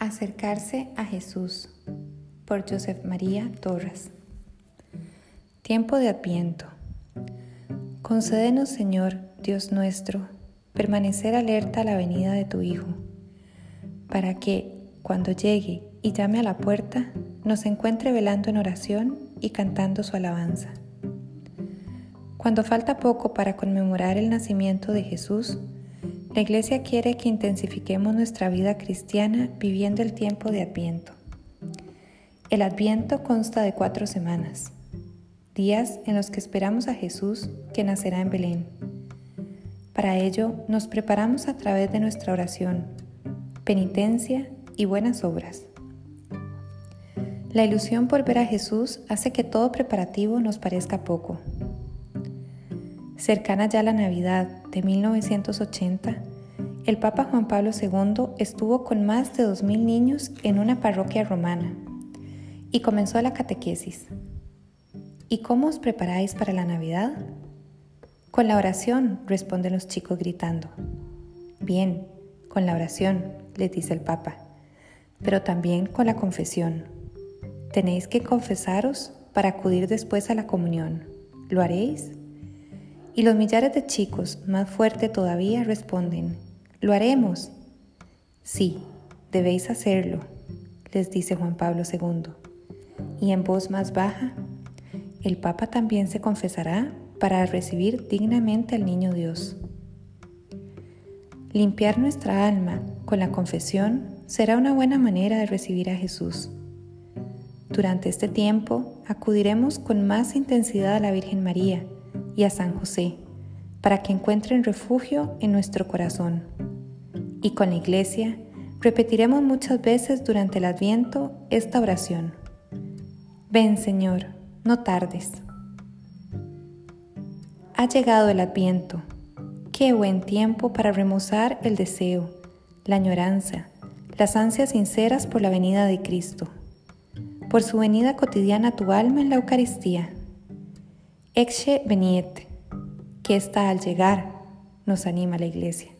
Acercarse a Jesús por Joseph María Torres. Tiempo de Adviento. Concédenos, Señor, Dios nuestro, permanecer alerta a la venida de tu Hijo, para que, cuando llegue y llame a la puerta, nos encuentre velando en oración y cantando su alabanza. Cuando falta poco para conmemorar el nacimiento de Jesús, la Iglesia quiere que intensifiquemos nuestra vida cristiana viviendo el tiempo de Adviento. El Adviento consta de cuatro semanas, días en los que esperamos a Jesús que nacerá en Belén. Para ello nos preparamos a través de nuestra oración, penitencia y buenas obras. La ilusión por ver a Jesús hace que todo preparativo nos parezca poco. Cercana ya la Navidad de 1980, el Papa Juan Pablo II estuvo con más de 2.000 niños en una parroquia romana y comenzó la catequesis. ¿Y cómo os preparáis para la Navidad? Con la oración, responden los chicos gritando. Bien, con la oración, les dice el Papa, pero también con la confesión. Tenéis que confesaros para acudir después a la comunión. ¿Lo haréis? Y los millares de chicos, más fuerte todavía, responden, lo haremos. Sí, debéis hacerlo, les dice Juan Pablo II. Y en voz más baja, el Papa también se confesará para recibir dignamente al Niño Dios. Limpiar nuestra alma con la confesión será una buena manera de recibir a Jesús. Durante este tiempo acudiremos con más intensidad a la Virgen María, y a San José, para que encuentren refugio en nuestro corazón. Y con la iglesia repetiremos muchas veces durante el adviento esta oración. Ven Señor, no tardes. Ha llegado el adviento. Qué buen tiempo para remozar el deseo, la añoranza, las ansias sinceras por la venida de Cristo, por su venida cotidiana a tu alma en la Eucaristía Exe veniet, que está al llegar, nos anima la iglesia.